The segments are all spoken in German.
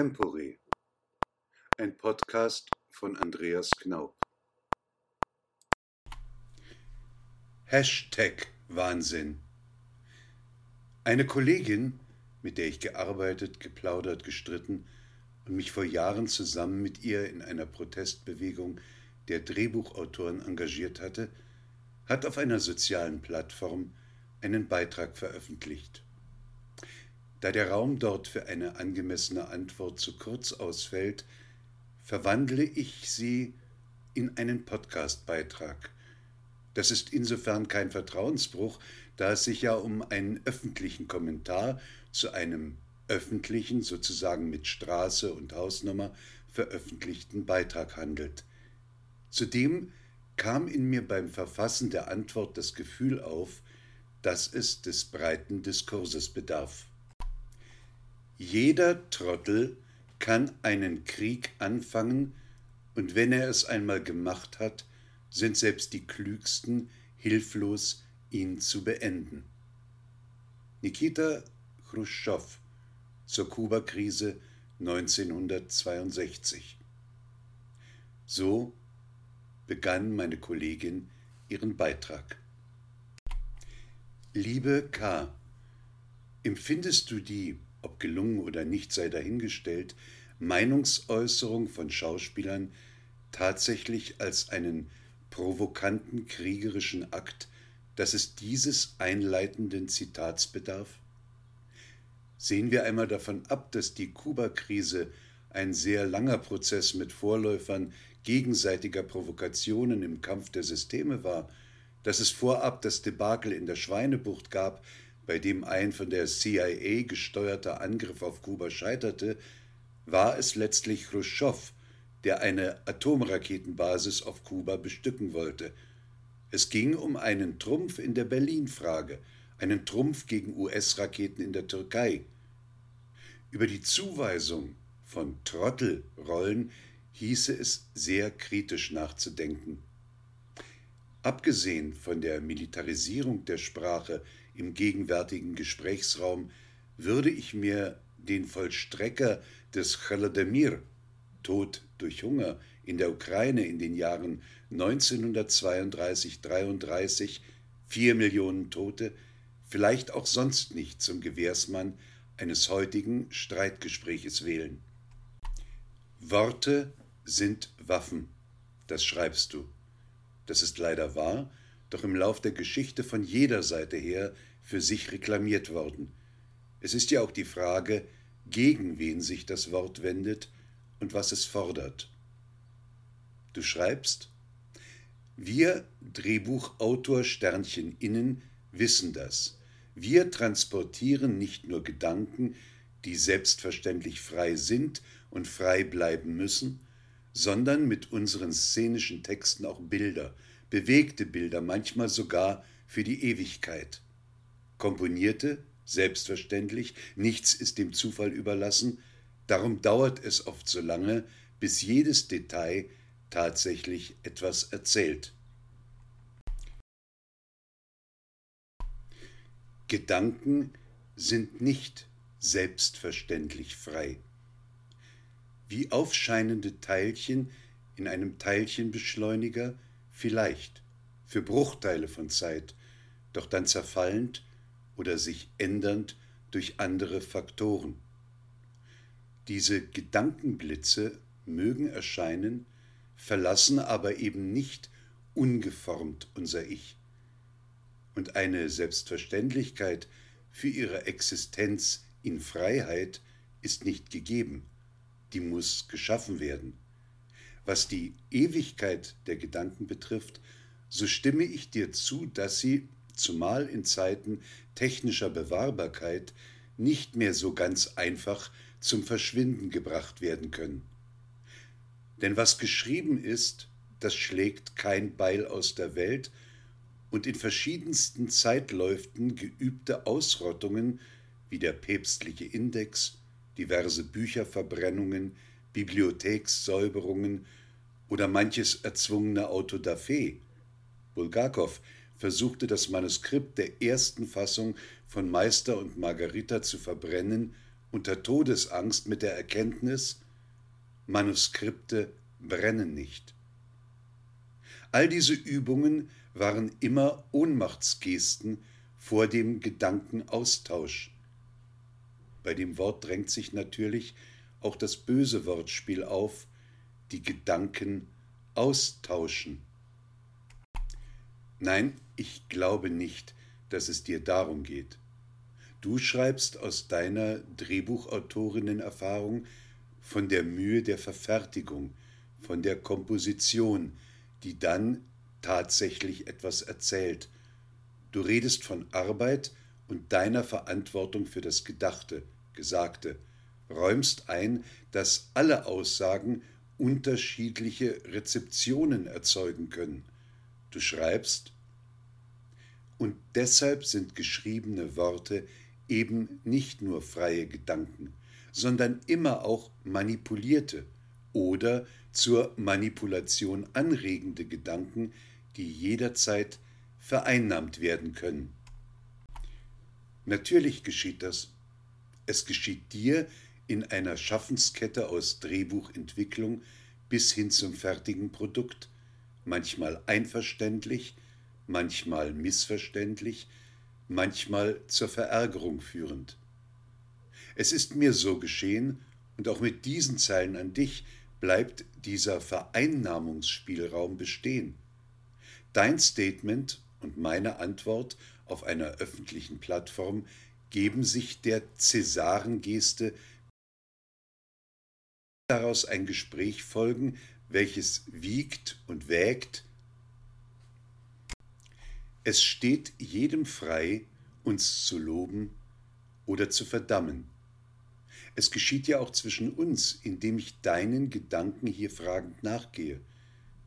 Extempore, ein Podcast von Andreas Knaub. Hashtag Wahnsinn. Eine Kollegin, mit der ich gearbeitet, geplaudert, gestritten und mich vor Jahren zusammen mit ihr in einer Protestbewegung der Drehbuchautoren engagiert hatte, hat auf einer sozialen Plattform einen Beitrag veröffentlicht. Da der Raum dort für eine angemessene Antwort zu kurz ausfällt, verwandle ich sie in einen Podcastbeitrag. Das ist insofern kein Vertrauensbruch, da es sich ja um einen öffentlichen Kommentar zu einem öffentlichen, sozusagen mit Straße und Hausnummer veröffentlichten Beitrag handelt. Zudem kam in mir beim Verfassen der Antwort das Gefühl auf, dass es des breiten Diskurses bedarf. Jeder Trottel kann einen Krieg anfangen, und wenn er es einmal gemacht hat, sind selbst die Klügsten hilflos, ihn zu beenden. Nikita Khrushchev zur Kubakrise 1962. So begann meine Kollegin ihren Beitrag. Liebe K., empfindest du die ob gelungen oder nicht sei dahingestellt, Meinungsäußerung von Schauspielern tatsächlich als einen provokanten kriegerischen Akt, dass es dieses einleitenden Zitats bedarf? Sehen wir einmal davon ab, dass die Kuba-Krise ein sehr langer Prozess mit Vorläufern gegenseitiger Provokationen im Kampf der Systeme war, dass es vorab das Debakel in der Schweinebucht gab, bei dem ein von der CIA gesteuerter Angriff auf Kuba scheiterte, war es letztlich Khrushchev, der eine Atomraketenbasis auf Kuba bestücken wollte. Es ging um einen Trumpf in der Berlin-Frage, einen Trumpf gegen US-Raketen in der Türkei. Über die Zuweisung von Trottelrollen hieße es sehr kritisch nachzudenken. Abgesehen von der Militarisierung der Sprache im gegenwärtigen Gesprächsraum würde ich mir den Vollstrecker des Holodomor, Tod durch Hunger, in der Ukraine in den Jahren 1932-33, vier Millionen Tote, vielleicht auch sonst nicht zum Gewährsmann eines heutigen Streitgespräches wählen. Worte sind Waffen, das schreibst du. Das ist leider wahr, doch im Lauf der Geschichte von jeder Seite her für sich reklamiert worden. Es ist ja auch die Frage, gegen wen sich das Wort wendet und was es fordert. Du schreibst, wir Drehbuchautor Sternchen innen wissen das. Wir transportieren nicht nur Gedanken, die selbstverständlich frei sind und frei bleiben müssen, sondern mit unseren szenischen Texten auch Bilder, bewegte Bilder, manchmal sogar für die Ewigkeit komponierte, selbstverständlich, nichts ist dem Zufall überlassen, darum dauert es oft so lange, bis jedes Detail tatsächlich etwas erzählt. Gedanken sind nicht selbstverständlich frei. Wie aufscheinende Teilchen in einem Teilchenbeschleuniger vielleicht, für Bruchteile von Zeit, doch dann zerfallend oder sich ändernd durch andere Faktoren. Diese Gedankenblitze mögen erscheinen, verlassen aber eben nicht ungeformt unser Ich. Und eine Selbstverständlichkeit für ihre Existenz in Freiheit ist nicht gegeben, die muss geschaffen werden. Was die Ewigkeit der Gedanken betrifft, so stimme ich dir zu, dass sie zumal in Zeiten technischer Bewahrbarkeit nicht mehr so ganz einfach zum Verschwinden gebracht werden können. Denn was geschrieben ist, das schlägt kein Beil aus der Welt und in verschiedensten Zeitläuften geübte Ausrottungen wie der päpstliche Index, diverse Bücherverbrennungen, Bibliothekssäuberungen oder manches erzwungene Autodafé. Bulgakov versuchte das Manuskript der ersten Fassung von Meister und Margarita zu verbrennen unter Todesangst mit der Erkenntnis, Manuskripte brennen nicht. All diese Übungen waren immer Ohnmachtsgesten vor dem Gedankenaustausch. Bei dem Wort drängt sich natürlich auch das böse Wortspiel auf, die Gedanken austauschen. Nein, ich glaube nicht, dass es dir darum geht. Du schreibst aus deiner Drehbuchautorinnenerfahrung von der Mühe der Verfertigung, von der Komposition, die dann tatsächlich etwas erzählt. Du redest von Arbeit und deiner Verantwortung für das Gedachte, Gesagte, räumst ein, dass alle Aussagen unterschiedliche Rezeptionen erzeugen können. Du schreibst, und deshalb sind geschriebene Worte eben nicht nur freie Gedanken, sondern immer auch manipulierte oder zur Manipulation anregende Gedanken, die jederzeit vereinnahmt werden können. Natürlich geschieht das. Es geschieht dir in einer Schaffenskette aus Drehbuchentwicklung bis hin zum fertigen Produkt, manchmal einverständlich, manchmal missverständlich, manchmal zur Verärgerung führend. Es ist mir so geschehen, und auch mit diesen Zeilen an dich bleibt dieser Vereinnahmungsspielraum bestehen. Dein Statement und meine Antwort auf einer öffentlichen Plattform geben sich der Cäsarengeste daraus ein Gespräch folgen, welches wiegt und wägt. Es steht jedem frei, uns zu loben oder zu verdammen. Es geschieht ja auch zwischen uns, indem ich deinen Gedanken hier fragend nachgehe.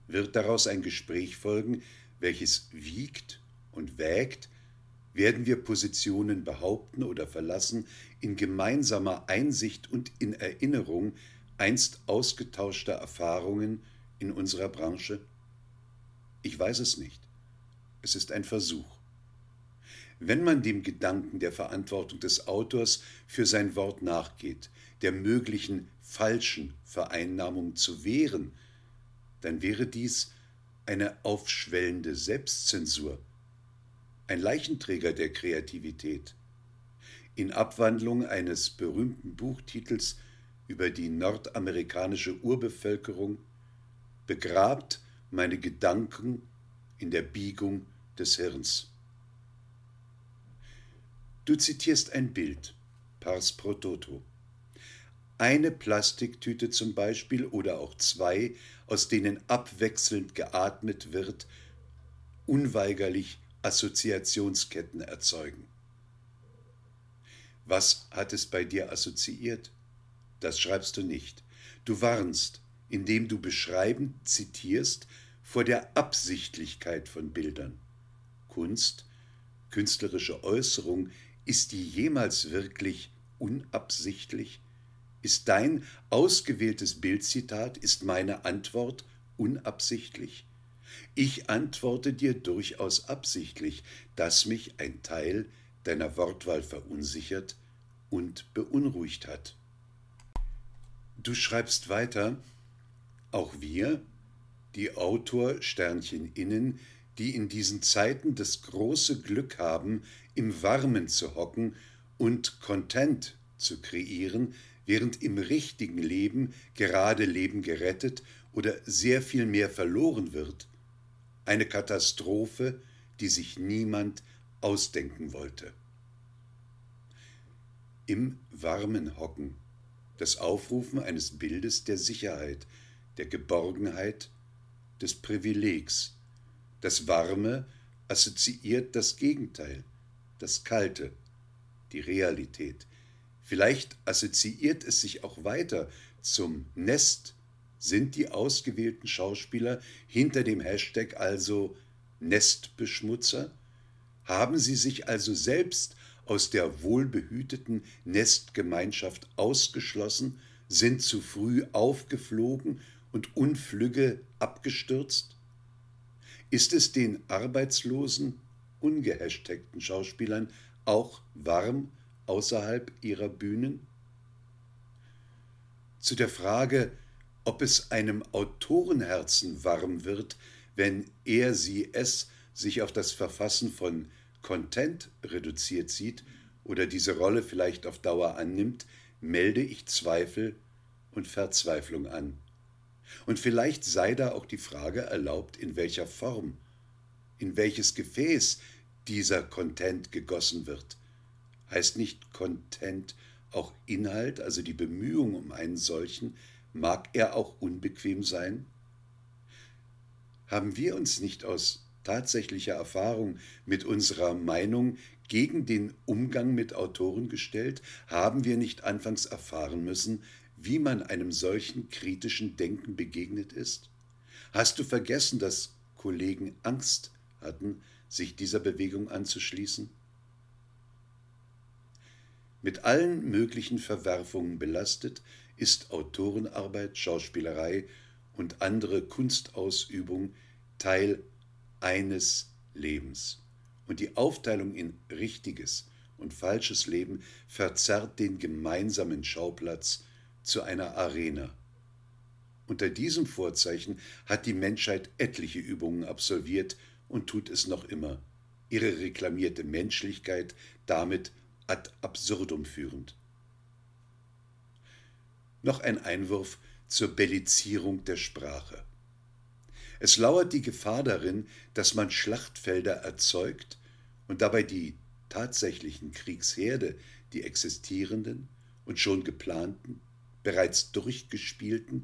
Wird daraus ein Gespräch folgen, welches wiegt und wägt, werden wir Positionen behaupten oder verlassen in gemeinsamer Einsicht und in Erinnerung einst ausgetauschter Erfahrungen in unserer Branche? Ich weiß es nicht. Es ist ein Versuch. Wenn man dem Gedanken der Verantwortung des Autors für sein Wort nachgeht, der möglichen falschen Vereinnahmung zu wehren, dann wäre dies eine aufschwellende Selbstzensur, ein Leichenträger der Kreativität. In Abwandlung eines berühmten Buchtitels über die nordamerikanische Urbevölkerung begrabt meine Gedanken in der Biegung des Hirns. Du zitierst ein Bild, pars pro toto. Eine Plastiktüte zum Beispiel oder auch zwei, aus denen abwechselnd geatmet wird, unweigerlich Assoziationsketten erzeugen. Was hat es bei dir assoziiert? Das schreibst du nicht. Du warnst, indem du beschreibend zitierst, vor der Absichtlichkeit von Bildern. Kunst, künstlerische Äußerung, ist die jemals wirklich unabsichtlich? Ist dein ausgewähltes Bildzitat, ist meine Antwort unabsichtlich? Ich antworte dir durchaus absichtlich, dass mich ein Teil deiner Wortwahl verunsichert und beunruhigt hat. Du schreibst weiter, auch wir, die Autor Sternchen innen, die in diesen Zeiten das große Glück haben, im Warmen zu hocken und Content zu kreieren, während im richtigen Leben gerade Leben gerettet oder sehr viel mehr verloren wird. Eine Katastrophe, die sich niemand ausdenken wollte. Im Warmen hocken das Aufrufen eines Bildes der Sicherheit, der Geborgenheit, des Privilegs. Das Warme assoziiert das Gegenteil, das Kalte, die Realität. Vielleicht assoziiert es sich auch weiter zum Nest. Sind die ausgewählten Schauspieler hinter dem Hashtag also Nestbeschmutzer? Haben sie sich also selbst aus der wohlbehüteten Nestgemeinschaft ausgeschlossen, sind zu früh aufgeflogen und unflügge abgestürzt? Ist es den arbeitslosen, ungehashtagten Schauspielern auch warm außerhalb ihrer Bühnen? zu der Frage, ob es einem Autorenherzen warm wird, wenn er sie es sich auf das Verfassen von Content reduziert sieht oder diese Rolle vielleicht auf Dauer annimmt, melde ich Zweifel und Verzweiflung an. Und vielleicht sei da auch die Frage erlaubt, in welcher Form, in welches Gefäß dieser Content gegossen wird. Heißt nicht Content auch Inhalt, also die Bemühung um einen solchen, mag er auch unbequem sein? Haben wir uns nicht aus tatsächlicher Erfahrung mit unserer Meinung gegen den Umgang mit Autoren gestellt? Haben wir nicht anfangs erfahren müssen, wie man einem solchen kritischen Denken begegnet ist? Hast du vergessen, dass Kollegen Angst hatten, sich dieser Bewegung anzuschließen? Mit allen möglichen Verwerfungen belastet, ist Autorenarbeit, Schauspielerei und andere Kunstausübung Teil eines Lebens. Und die Aufteilung in richtiges und falsches Leben verzerrt den gemeinsamen Schauplatz zu einer Arena. Unter diesem Vorzeichen hat die Menschheit etliche Übungen absolviert und tut es noch immer, ihre reklamierte Menschlichkeit damit ad absurdum führend. Noch ein Einwurf zur Bellizierung der Sprache. Es lauert die Gefahr darin, dass man Schlachtfelder erzeugt und dabei die tatsächlichen Kriegsherde, die existierenden und schon geplanten, bereits durchgespielten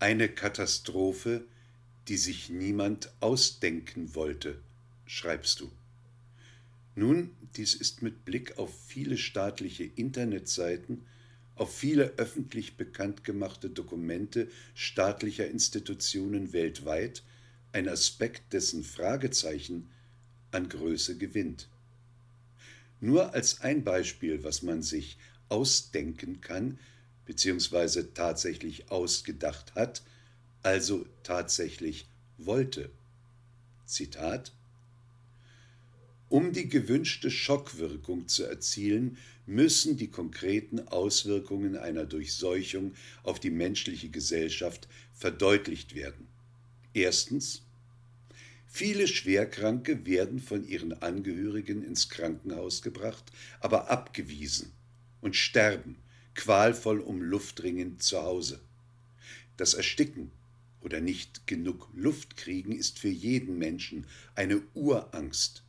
Eine Katastrophe, die sich niemand ausdenken wollte, schreibst du. Nun, dies ist mit Blick auf viele staatliche Internetseiten, auf viele öffentlich bekannt gemachte Dokumente staatlicher Institutionen weltweit ein Aspekt, dessen Fragezeichen an Größe gewinnt. Nur als ein Beispiel, was man sich ausdenken kann, beziehungsweise tatsächlich ausgedacht hat, also tatsächlich wollte. Zitat Um die gewünschte Schockwirkung zu erzielen, müssen die konkreten Auswirkungen einer Durchseuchung auf die menschliche Gesellschaft verdeutlicht werden. Erstens Viele Schwerkranke werden von ihren Angehörigen ins Krankenhaus gebracht, aber abgewiesen und sterben, qualvoll um Luft ringend zu Hause. Das Ersticken oder nicht genug Luft kriegen ist für jeden Menschen eine Urangst.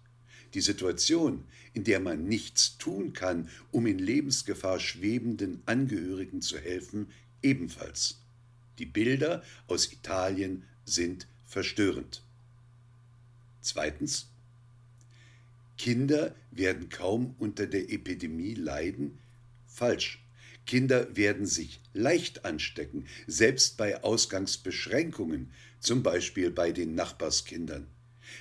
Die Situation, in der man nichts tun kann, um in Lebensgefahr schwebenden Angehörigen zu helfen, ebenfalls. Die Bilder aus Italien sind verstörend. Zweitens. Kinder werden kaum unter der Epidemie leiden? Falsch. Kinder werden sich leicht anstecken, selbst bei Ausgangsbeschränkungen, zum Beispiel bei den Nachbarskindern.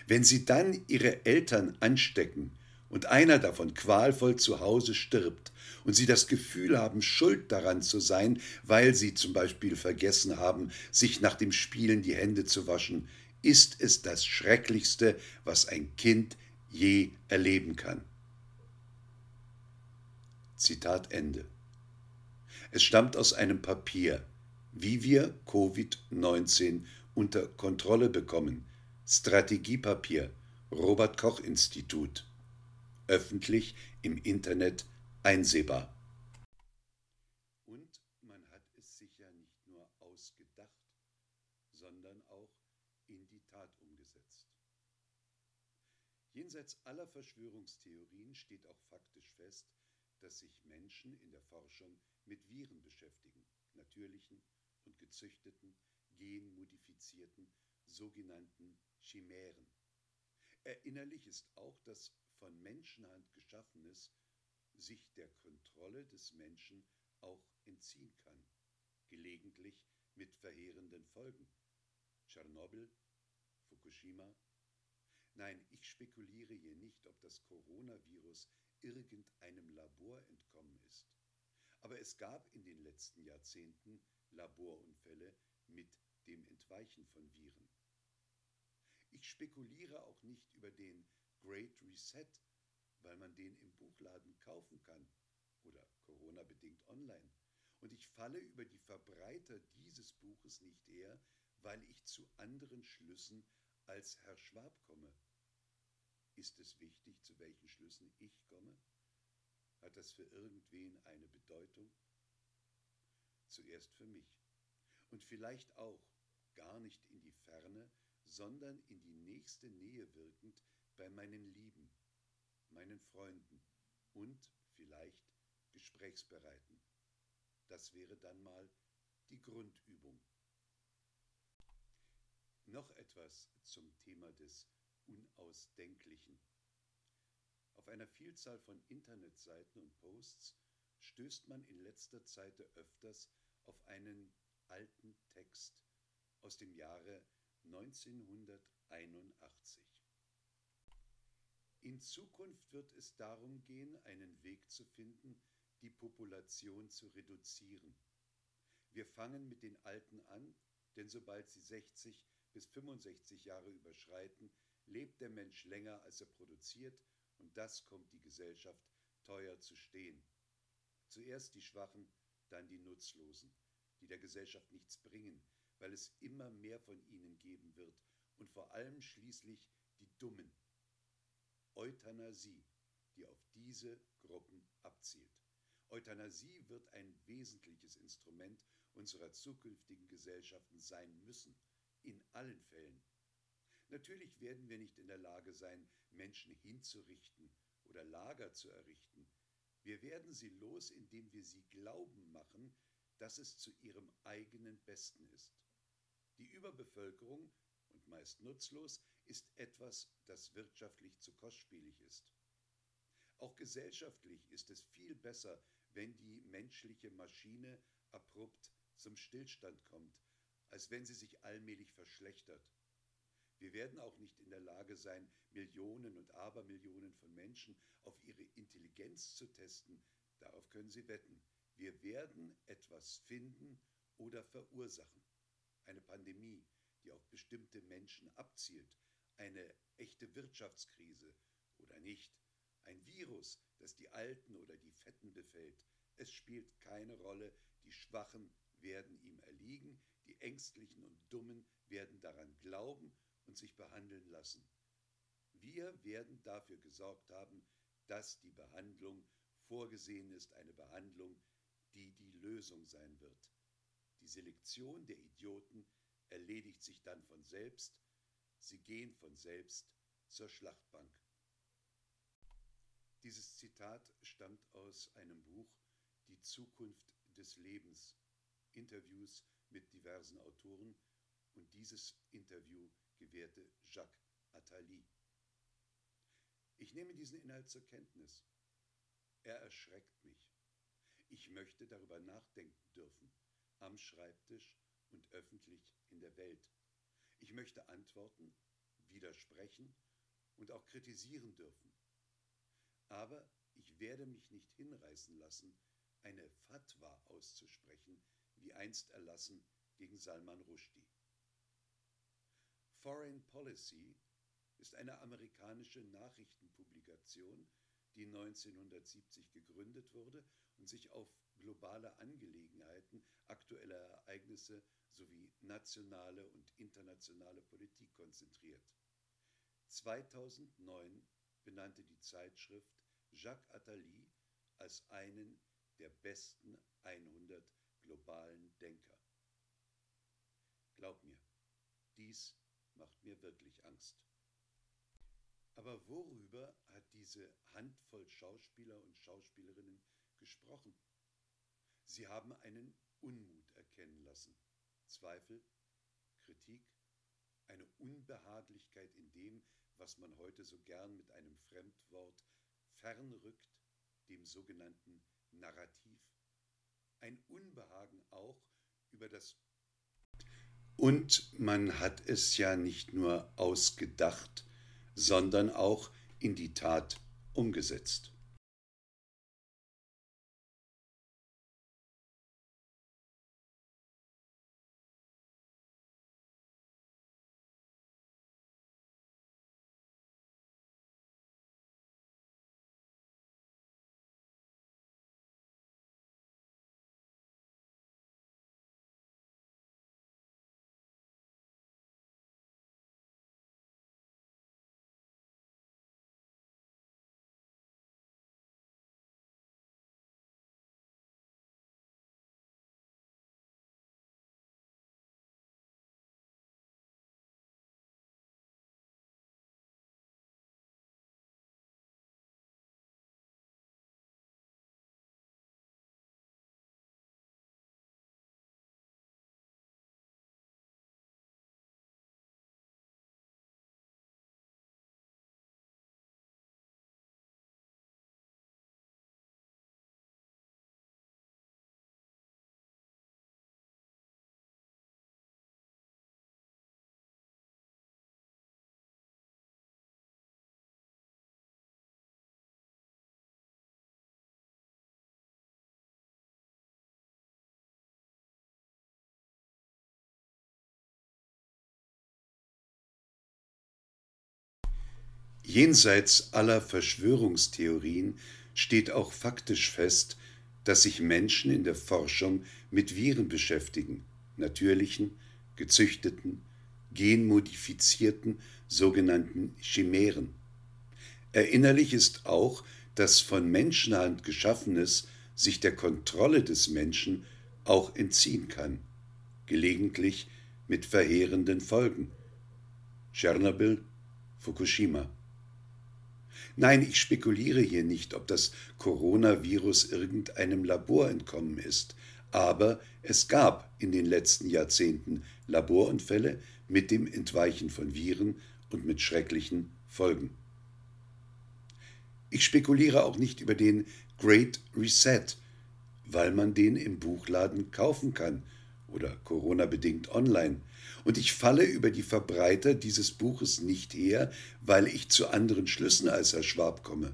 Wenn sie dann ihre Eltern anstecken und einer davon qualvoll zu Hause stirbt und sie das Gefühl haben, schuld daran zu sein, weil sie zum Beispiel vergessen haben, sich nach dem Spielen die Hände zu waschen, ist es das Schrecklichste, was ein Kind je erleben kann. Zitat Ende. Es stammt aus einem Papier, wie wir Covid-19 unter Kontrolle bekommen. Strategiepapier, Robert Koch Institut. Öffentlich im Internet einsehbar. Und man hat es sich ja nicht nur ausgedacht, sondern auch in die Tat umgesetzt. Jenseits aller Verschwörungstheorien steht auch faktisch fest, dass sich Menschen in der Forschung mit Viren beschäftigen, natürlichen und gezüchteten, genmodifizierten, sogenannten Chimären. Erinnerlich ist auch, dass von Menschenhand geschaffenes sich der Kontrolle des Menschen auch entziehen kann, gelegentlich mit verheerenden Folgen. Tschernobyl, Fukushima. Nein, ich spekuliere hier nicht, ob das Coronavirus irgendeinem Labor entkommen ist. Aber es gab in den letzten Jahrzehnten Laborunfälle mit dem Entweichen von Viren. Ich spekuliere auch nicht über den Great Reset, weil man den im Buchladen kaufen kann oder Corona bedingt online. Und ich falle über die Verbreiter dieses Buches nicht her, weil ich zu anderen Schlüssen als Herr Schwab komme. Ist es wichtig, zu welchen Schlüssen ich komme? Hat das für irgendwen eine Bedeutung? Zuerst für mich und vielleicht auch gar nicht in die Ferne, sondern in die nächste Nähe wirkend bei meinen Lieben, meinen Freunden und vielleicht Gesprächsbereiten. Das wäre dann mal die Grundübung. Noch etwas zum Thema des Unausdenklichen. Auf einer Vielzahl von Internetseiten und Posts stößt man in letzter Zeit öfters auf einen alten Text aus dem Jahre 1981. In Zukunft wird es darum gehen, einen Weg zu finden, die Population zu reduzieren. Wir fangen mit den Alten an, denn sobald sie 60 bis 65 Jahre überschreiten, lebt der Mensch länger, als er produziert, und das kommt die Gesellschaft teuer zu stehen. Zuerst die Schwachen, dann die Nutzlosen, die der Gesellschaft nichts bringen, weil es immer mehr von ihnen geben wird, und vor allem schließlich die Dummen. Euthanasie, die auf diese Gruppen abzielt. Euthanasie wird ein wesentliches Instrument unserer zukünftigen Gesellschaften sein müssen, in allen Fällen. Natürlich werden wir nicht in der Lage sein, Menschen hinzurichten oder Lager zu errichten. Wir werden sie los, indem wir sie glauben machen, dass es zu ihrem eigenen Besten ist. Die Überbevölkerung, und meist nutzlos, ist etwas, das wirtschaftlich zu kostspielig ist. Auch gesellschaftlich ist es viel besser, wenn die menschliche Maschine abrupt zum Stillstand kommt, als wenn sie sich allmählich verschlechtert. Wir werden auch nicht in der Lage sein, Millionen und Abermillionen von Menschen auf ihre Intelligenz zu testen. Darauf können Sie wetten. Wir werden etwas finden oder verursachen. Eine Pandemie, die auf bestimmte Menschen abzielt, eine echte Wirtschaftskrise oder nicht, ein Virus, das die Alten oder die Fetten befällt. Es spielt keine Rolle, die Schwachen werden ihm erliegen, die Ängstlichen und Dummen werden daran glauben und sich behandeln lassen. Wir werden dafür gesorgt haben, dass die Behandlung vorgesehen ist, eine Behandlung, die die Lösung sein wird. Die Selektion der Idioten erledigt sich dann von selbst, sie gehen von selbst zur Schlachtbank. Dieses Zitat stammt aus einem Buch Die Zukunft des Lebens, Interviews mit diversen Autoren und dieses Interview gewährte Jacques Attali. Ich nehme diesen Inhalt zur Kenntnis. Er erschreckt mich. Ich möchte darüber nachdenken dürfen, am Schreibtisch und öffentlich in der Welt. Ich möchte antworten, widersprechen und auch kritisieren dürfen. Aber ich werde mich nicht hinreißen lassen, eine Fatwa auszusprechen, wie einst erlassen gegen Salman Rushdie. Foreign Policy ist eine amerikanische Nachrichtenpublikation, die 1970 gegründet wurde und sich auf globale Angelegenheiten, aktuelle Ereignisse sowie nationale und internationale Politik konzentriert. 2009 benannte die Zeitschrift Jacques Attali als einen der besten 100 globalen Denker. Glaub mir, dies macht mir wirklich Angst. Aber worüber hat diese Handvoll Schauspieler und Schauspielerinnen gesprochen? Sie haben einen Unmut erkennen lassen, Zweifel, Kritik, eine Unbehaglichkeit in dem, was man heute so gern mit einem Fremdwort fernrückt, dem sogenannten Narrativ, ein Unbehagen auch über das und man hat es ja nicht nur ausgedacht, sondern auch in die Tat umgesetzt. Jenseits aller Verschwörungstheorien steht auch faktisch fest, dass sich Menschen in der Forschung mit Viren beschäftigen, natürlichen, gezüchteten, genmodifizierten, sogenannten Chimären. Erinnerlich ist auch, dass von Menschenhand geschaffenes sich der Kontrolle des Menschen auch entziehen kann, gelegentlich mit verheerenden Folgen. Tschernobyl, Fukushima. Nein, ich spekuliere hier nicht, ob das Coronavirus irgendeinem Labor entkommen ist, aber es gab in den letzten Jahrzehnten Laborunfälle mit dem Entweichen von Viren und mit schrecklichen Folgen. Ich spekuliere auch nicht über den Great Reset, weil man den im Buchladen kaufen kann oder Corona-bedingt online. Und ich falle über die Verbreiter dieses Buches nicht her, weil ich zu anderen Schlüssen als Herr Schwab komme.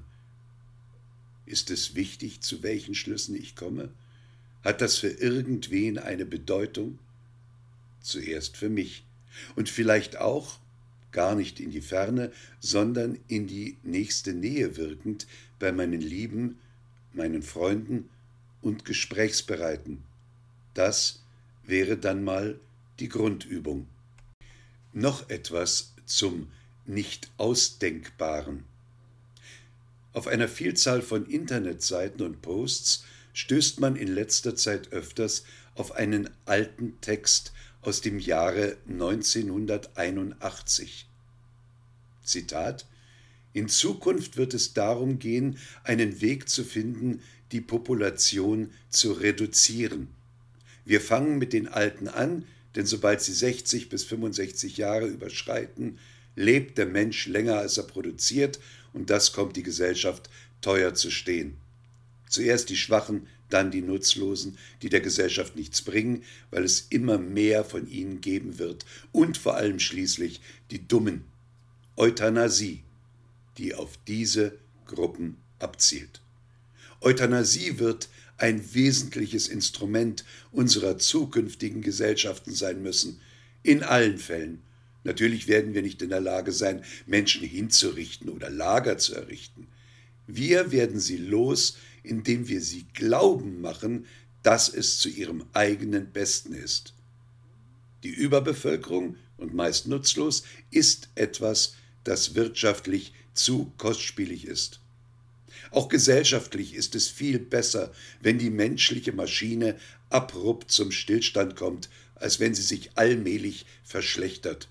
Ist es wichtig, zu welchen Schlüssen ich komme? Hat das für irgendwen eine Bedeutung? Zuerst für mich. Und vielleicht auch, gar nicht in die Ferne, sondern in die nächste Nähe wirkend bei meinen Lieben, meinen Freunden und Gesprächsbereiten. Das wäre dann mal die Grundübung. Noch etwas zum Nicht-Ausdenkbaren. Auf einer Vielzahl von Internetseiten und Posts stößt man in letzter Zeit öfters auf einen alten Text aus dem Jahre 1981. Zitat In Zukunft wird es darum gehen, einen Weg zu finden, die Population zu reduzieren. Wir fangen mit den Alten an, denn sobald sie 60 bis 65 Jahre überschreiten, lebt der Mensch länger als er produziert und das kommt die Gesellschaft teuer zu stehen. Zuerst die Schwachen, dann die Nutzlosen, die der Gesellschaft nichts bringen, weil es immer mehr von ihnen geben wird und vor allem schließlich die Dummen. Euthanasie, die auf diese Gruppen abzielt. Euthanasie wird ein wesentliches Instrument unserer zukünftigen Gesellschaften sein müssen, in allen Fällen. Natürlich werden wir nicht in der Lage sein, Menschen hinzurichten oder Lager zu errichten. Wir werden sie los, indem wir sie glauben machen, dass es zu ihrem eigenen Besten ist. Die Überbevölkerung, und meist nutzlos, ist etwas, das wirtschaftlich zu kostspielig ist. Auch gesellschaftlich ist es viel besser, wenn die menschliche Maschine abrupt zum Stillstand kommt, als wenn sie sich allmählich verschlechtert.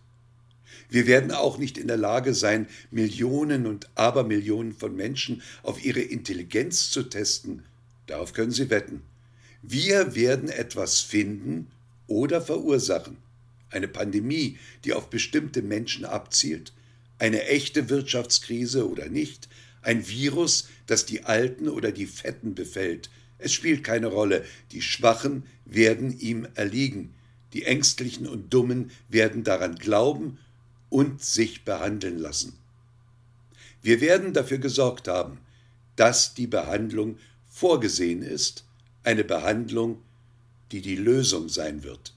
Wir werden auch nicht in der Lage sein, Millionen und Abermillionen von Menschen auf ihre Intelligenz zu testen. Darauf können Sie wetten. Wir werden etwas finden oder verursachen. Eine Pandemie, die auf bestimmte Menschen abzielt, eine echte Wirtschaftskrise oder nicht, ein Virus, das die Alten oder die Fetten befällt. Es spielt keine Rolle. Die Schwachen werden ihm erliegen. Die Ängstlichen und Dummen werden daran glauben und sich behandeln lassen. Wir werden dafür gesorgt haben, dass die Behandlung vorgesehen ist, eine Behandlung, die die Lösung sein wird.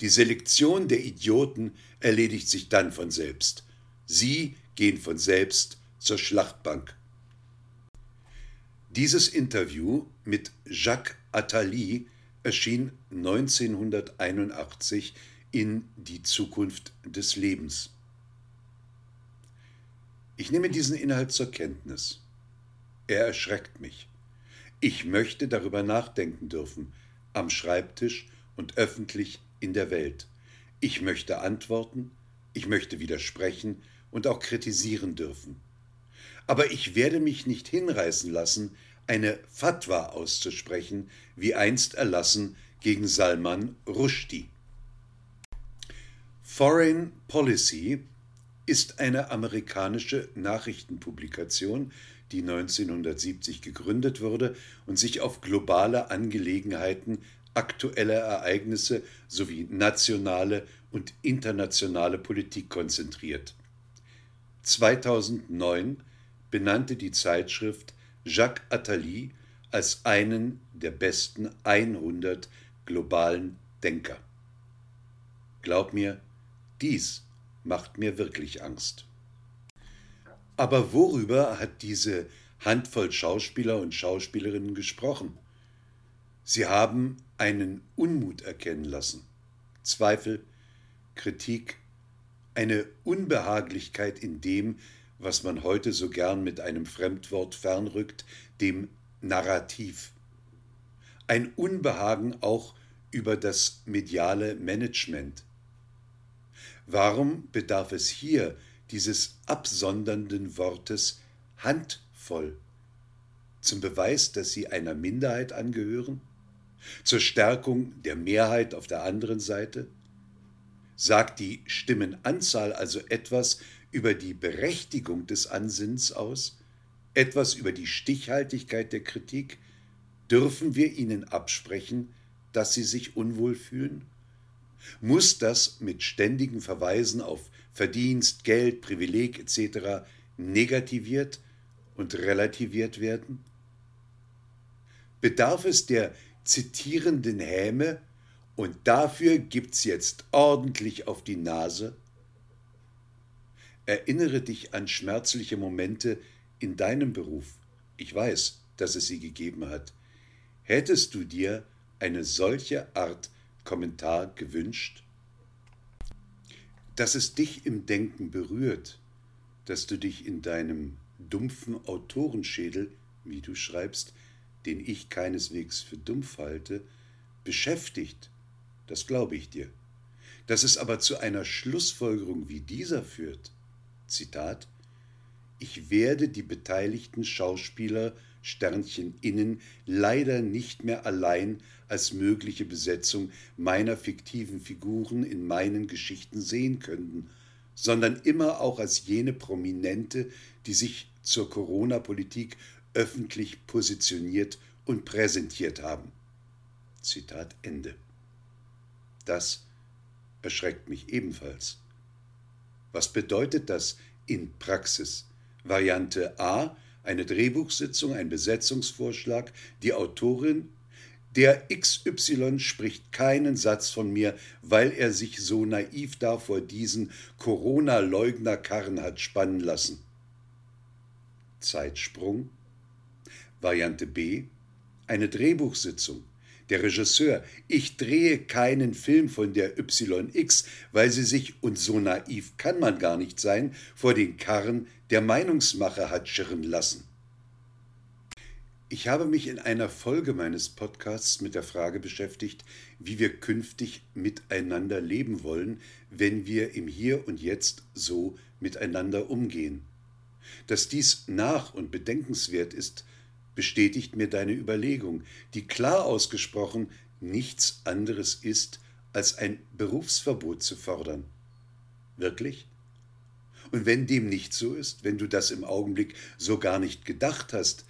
Die Selektion der Idioten erledigt sich dann von selbst. Sie gehen von selbst zur Schlachtbank. Dieses Interview mit Jacques Attali erschien 1981 in Die Zukunft des Lebens. Ich nehme diesen Inhalt zur Kenntnis. Er erschreckt mich. Ich möchte darüber nachdenken dürfen, am Schreibtisch und öffentlich in der Welt. Ich möchte antworten, ich möchte widersprechen und auch kritisieren dürfen. Aber ich werde mich nicht hinreißen lassen, eine Fatwa auszusprechen, wie einst erlassen gegen Salman Rushdie. Foreign Policy ist eine amerikanische Nachrichtenpublikation, die 1970 gegründet wurde und sich auf globale Angelegenheiten, aktuelle Ereignisse sowie nationale und internationale Politik konzentriert. 2009 benannte die Zeitschrift Jacques Attali als einen der besten 100 globalen Denker. Glaub mir, dies macht mir wirklich Angst. Aber worüber hat diese Handvoll Schauspieler und Schauspielerinnen gesprochen? Sie haben einen Unmut erkennen lassen, Zweifel, Kritik, eine Unbehaglichkeit in dem, was man heute so gern mit einem Fremdwort fernrückt, dem Narrativ. Ein Unbehagen auch über das mediale Management, Warum bedarf es hier dieses absondernden Wortes handvoll? Zum Beweis, dass sie einer Minderheit angehören? Zur Stärkung der Mehrheit auf der anderen Seite? Sagt die Stimmenanzahl also etwas über die Berechtigung des Ansinns aus? Etwas über die Stichhaltigkeit der Kritik? Dürfen wir ihnen absprechen, dass sie sich unwohl fühlen? Muss das mit ständigen Verweisen auf Verdienst, Geld, Privileg etc. negativiert und relativiert werden? Bedarf es der zitierenden Häme und dafür gibt's jetzt ordentlich auf die Nase? Erinnere dich an schmerzliche Momente in deinem Beruf. Ich weiß, dass es sie gegeben hat. Hättest du dir eine solche Art Kommentar gewünscht, dass es dich im Denken berührt, dass du dich in deinem dumpfen Autorenschädel, wie du schreibst, den ich keineswegs für dumpf halte, beschäftigt, das glaube ich dir. Dass es aber zu einer Schlussfolgerung wie dieser führt, Zitat, ich werde die beteiligten Schauspieler Sternchen innen leider nicht mehr allein als mögliche Besetzung meiner fiktiven Figuren in meinen Geschichten sehen könnten, sondern immer auch als jene Prominente, die sich zur Corona-Politik öffentlich positioniert und präsentiert haben. Zitat Ende. Das erschreckt mich ebenfalls. Was bedeutet das in Praxis? Variante A eine Drehbuchsitzung, ein Besetzungsvorschlag, die Autorin, der XY spricht keinen Satz von mir, weil er sich so naiv da vor diesen Corona-Leugner-Karren hat spannen lassen. Zeitsprung. Variante B. Eine Drehbuchsitzung. Der Regisseur, ich drehe keinen Film von der YX, weil sie sich, und so naiv kann man gar nicht sein, vor den Karren der Meinungsmacher hat schirren lassen. Ich habe mich in einer Folge meines Podcasts mit der Frage beschäftigt, wie wir künftig miteinander leben wollen, wenn wir im Hier und Jetzt so miteinander umgehen. Dass dies nach und bedenkenswert ist, bestätigt mir deine Überlegung, die klar ausgesprochen nichts anderes ist, als ein Berufsverbot zu fordern. Wirklich? Und wenn dem nicht so ist, wenn du das im Augenblick so gar nicht gedacht hast,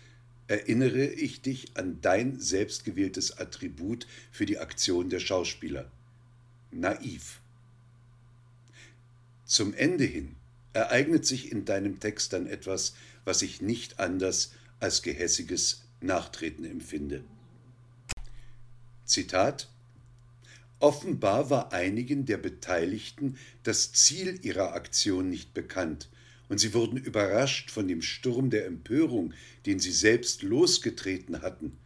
erinnere ich dich an dein selbstgewähltes Attribut für die Aktion der Schauspieler. Naiv. Zum Ende hin ereignet sich in deinem Text dann etwas, was ich nicht anders als gehässiges Nachtreten empfinde. Zitat Offenbar war einigen der Beteiligten das Ziel ihrer Aktion nicht bekannt, und sie wurden überrascht von dem Sturm der Empörung, den sie selbst losgetreten hatten.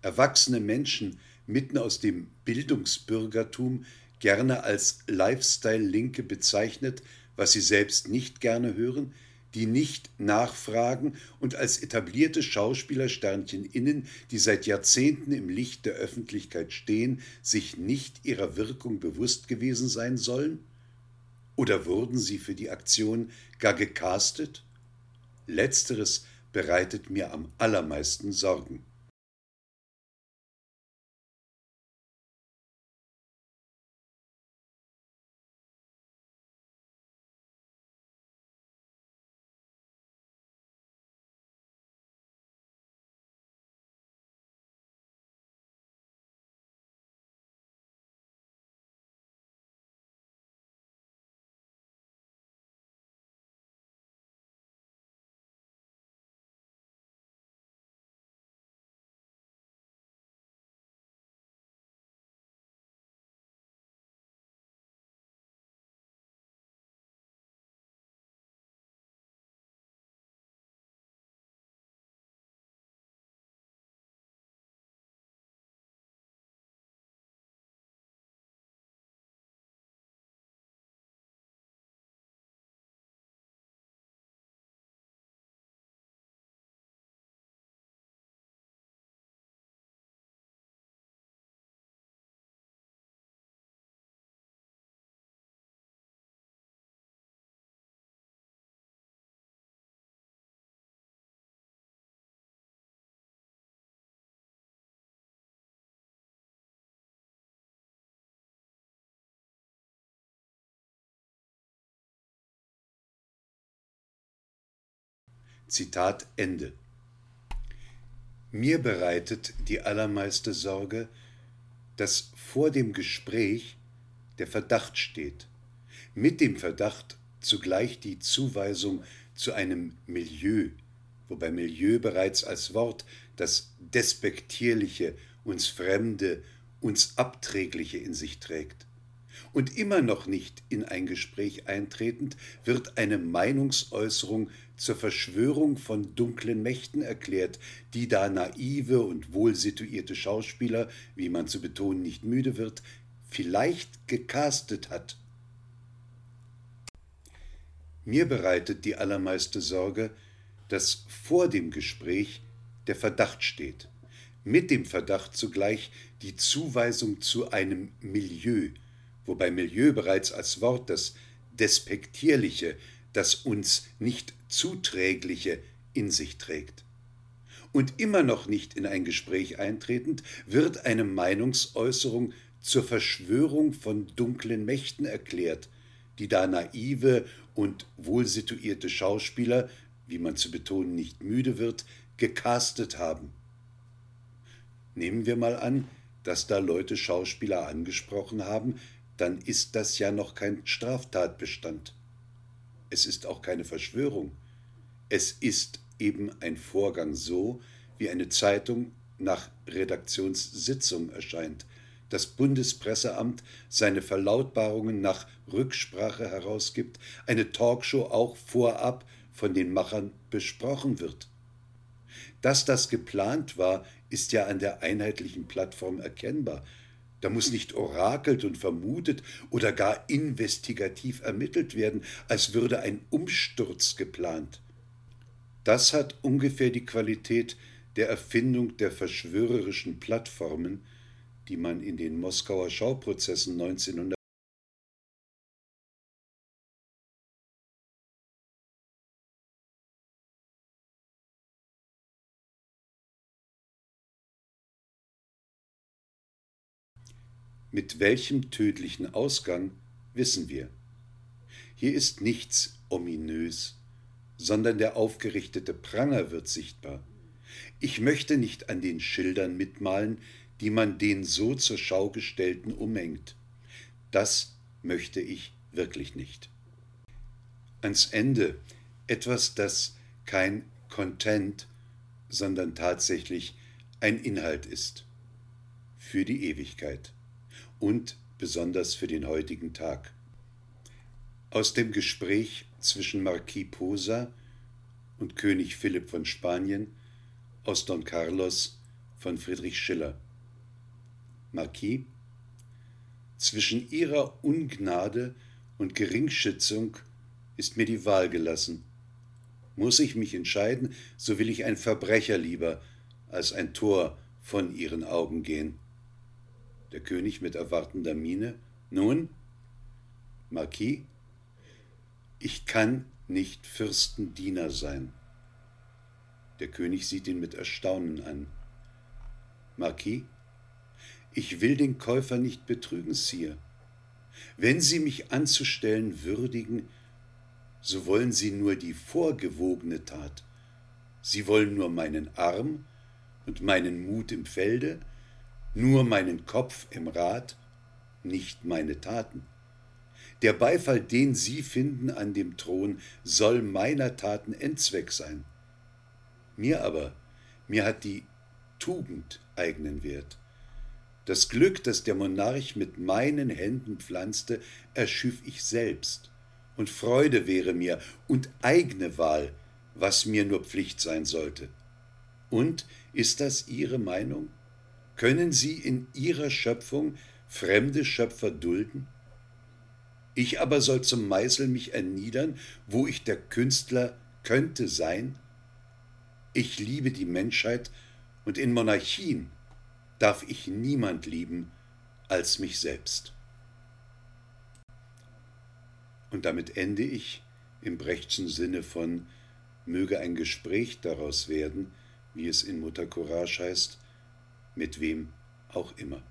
Erwachsene Menschen mitten aus dem Bildungsbürgertum, gerne als Lifestyle-Linke bezeichnet, was sie selbst nicht gerne hören, die nicht nachfragen und als etablierte Schauspielersternchen innen, die seit Jahrzehnten im Licht der Öffentlichkeit stehen, sich nicht ihrer Wirkung bewusst gewesen sein sollen? Oder wurden sie für die Aktion gar gecastet? Letzteres bereitet mir am allermeisten Sorgen. Zitat Ende. Mir bereitet die allermeiste Sorge, dass vor dem Gespräch der Verdacht steht, mit dem Verdacht zugleich die Zuweisung zu einem Milieu, wobei Milieu bereits als Wort das Despektierliche, uns Fremde, uns Abträgliche in sich trägt. Und immer noch nicht in ein Gespräch eintretend, wird eine Meinungsäußerung zur Verschwörung von dunklen Mächten erklärt, die da naive und wohlsituierte Schauspieler, wie man zu betonen nicht müde wird, vielleicht gecastet hat. Mir bereitet die allermeiste Sorge, dass vor dem Gespräch der Verdacht steht, mit dem Verdacht zugleich die Zuweisung zu einem Milieu, wobei Milieu bereits als Wort das Despektierliche, das uns nicht Zuträgliche in sich trägt. Und immer noch nicht in ein Gespräch eintretend, wird eine Meinungsäußerung zur Verschwörung von dunklen Mächten erklärt, die da naive und wohlsituierte Schauspieler, wie man zu betonen nicht müde wird, gecastet haben. Nehmen wir mal an, dass da Leute Schauspieler angesprochen haben, dann ist das ja noch kein Straftatbestand. Es ist auch keine Verschwörung. Es ist eben ein Vorgang so, wie eine Zeitung nach Redaktionssitzung erscheint, das Bundespresseamt seine Verlautbarungen nach Rücksprache herausgibt, eine Talkshow auch vorab von den Machern besprochen wird. Dass das geplant war, ist ja an der einheitlichen Plattform erkennbar. Da muss nicht orakelt und vermutet oder gar investigativ ermittelt werden, als würde ein Umsturz geplant. Das hat ungefähr die Qualität der Erfindung der verschwörerischen Plattformen, die man in den Moskauer Schauprozessen 1900 Mit welchem tödlichen Ausgang wissen wir. Hier ist nichts ominös, sondern der aufgerichtete Pranger wird sichtbar. Ich möchte nicht an den Schildern mitmalen, die man den so zur Schau gestellten umhängt. Das möchte ich wirklich nicht. Ans Ende etwas, das kein Content, sondern tatsächlich ein Inhalt ist. Für die Ewigkeit und besonders für den heutigen Tag. Aus dem Gespräch zwischen Marquis Posa und König Philipp von Spanien aus Don Carlos von Friedrich Schiller. Marquis, zwischen ihrer Ungnade und Geringschätzung ist mir die Wahl gelassen. Muss ich mich entscheiden, so will ich ein Verbrecher lieber als ein Tor von ihren Augen gehen. Der König mit erwartender Miene. Nun, Marquis, ich kann nicht Fürstendiener sein. Der König sieht ihn mit Erstaunen an. Marquis, ich will den Käufer nicht betrügen, Sire. Wenn Sie mich anzustellen würdigen, so wollen Sie nur die vorgewogene Tat. Sie wollen nur meinen Arm und meinen Mut im Felde, nur meinen Kopf im Rat, nicht meine Taten. Der Beifall, den Sie finden an dem Thron, soll meiner Taten Endzweck sein. Mir aber, mir hat die Tugend eigenen Wert. Das Glück, das der Monarch mit meinen Händen pflanzte, erschüff ich selbst. Und Freude wäre mir und eigene Wahl, was mir nur Pflicht sein sollte. Und ist das Ihre Meinung? Können Sie in Ihrer Schöpfung fremde Schöpfer dulden? Ich aber soll zum Meißel mich erniedern, wo ich der Künstler könnte sein? Ich liebe die Menschheit und in Monarchien darf ich niemand lieben als mich selbst. Und damit ende ich im Brechtschen Sinne von möge ein Gespräch daraus werden, wie es in Mutter Courage heißt, mit wem auch immer.